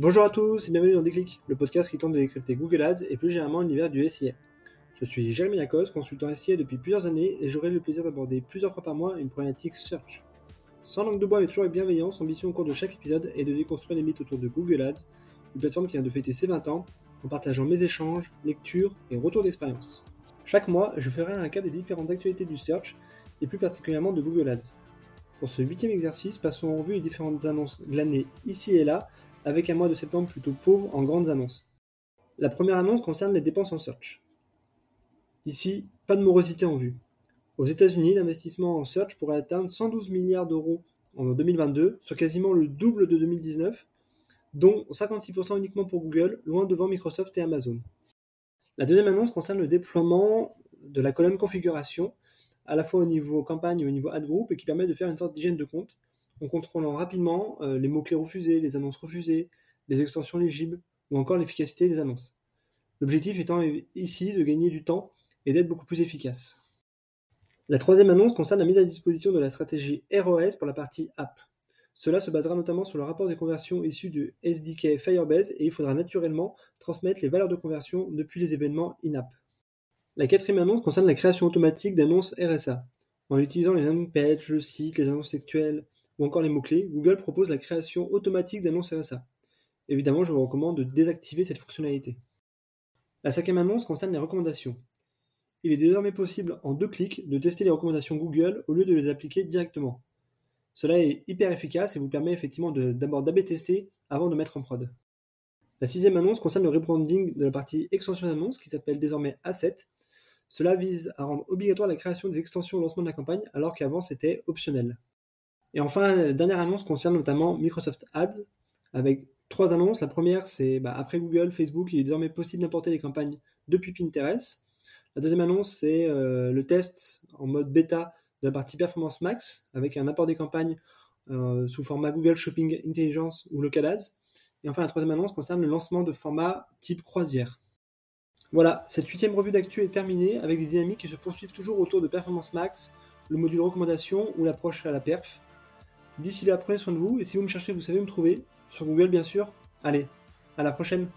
Bonjour à tous et bienvenue dans Déclic, le podcast qui tente de décrypter Google Ads et plus généralement l'univers du SIA. Je suis Jérémy Lacoste, consultant SIA depuis plusieurs années et j'aurai le plaisir d'aborder plusieurs fois par mois une problématique search. Sans langue de bois mais toujours avec bienveillance, l'ambition au cours de chaque épisode est de déconstruire les mythes autour de Google Ads, une plateforme qui vient de fêter ses 20 ans, en partageant mes échanges, lectures et retours d'expérience. Chaque mois, je ferai un cap des différentes actualités du search et plus particulièrement de Google Ads. Pour ce huitième exercice, passons en revue les différentes annonces de l'année ici et là, avec un mois de septembre plutôt pauvre en grandes annonces. La première annonce concerne les dépenses en search. Ici, pas de morosité en vue. Aux États-Unis, l'investissement en search pourrait atteindre 112 milliards d'euros en 2022, soit quasiment le double de 2019, dont 56% uniquement pour Google, loin devant Microsoft et Amazon. La deuxième annonce concerne le déploiement de la colonne configuration, à la fois au niveau campagne et au niveau ad group, et qui permet de faire une sorte d'hygiène de compte, en contrôlant rapidement euh, les mots-clés refusés, les annonces refusées, les extensions légibles, ou encore l'efficacité des annonces. L'objectif étant ici de gagner du temps et d'être beaucoup plus efficace. La troisième annonce concerne la mise à disposition de la stratégie ROS pour la partie app. Cela se basera notamment sur le rapport des conversions issu du SDK Firebase et il faudra naturellement transmettre les valeurs de conversion depuis les événements in-app. La quatrième annonce concerne la création automatique d'annonces RSA. En utilisant les landing pages, le site, les annonces textuelles ou encore les mots-clés, Google propose la création automatique d'annonces RSA. Évidemment, je vous recommande de désactiver cette fonctionnalité. La cinquième annonce concerne les recommandations. Il est désormais possible en deux clics de tester les recommandations Google au lieu de les appliquer directement. Cela est hyper efficace et vous permet effectivement d'abord d'AB tester avant de mettre en prod. La sixième annonce concerne le rebranding de la partie extension d'annonce qui s'appelle désormais A7. Cela vise à rendre obligatoire la création des extensions au lancement de la campagne alors qu'avant c'était optionnel. Et enfin, dernière annonce concerne notamment Microsoft Ads avec trois annonces. La première, c'est bah, après Google, Facebook, il est désormais possible d'importer les campagnes depuis Pinterest. La deuxième annonce, c'est euh, le test en mode bêta de la partie Performance Max avec un apport des campagnes euh, sous format Google Shopping Intelligence ou Local Ads. Et enfin, la troisième annonce concerne le lancement de formats type croisière. Voilà, cette huitième revue d'actu est terminée avec des dynamiques qui se poursuivent toujours autour de Performance Max, le module recommandation ou l'approche à la perf. D'ici là, prenez soin de vous et si vous me cherchez, vous savez me trouver. Sur Google, bien sûr. Allez, à la prochaine!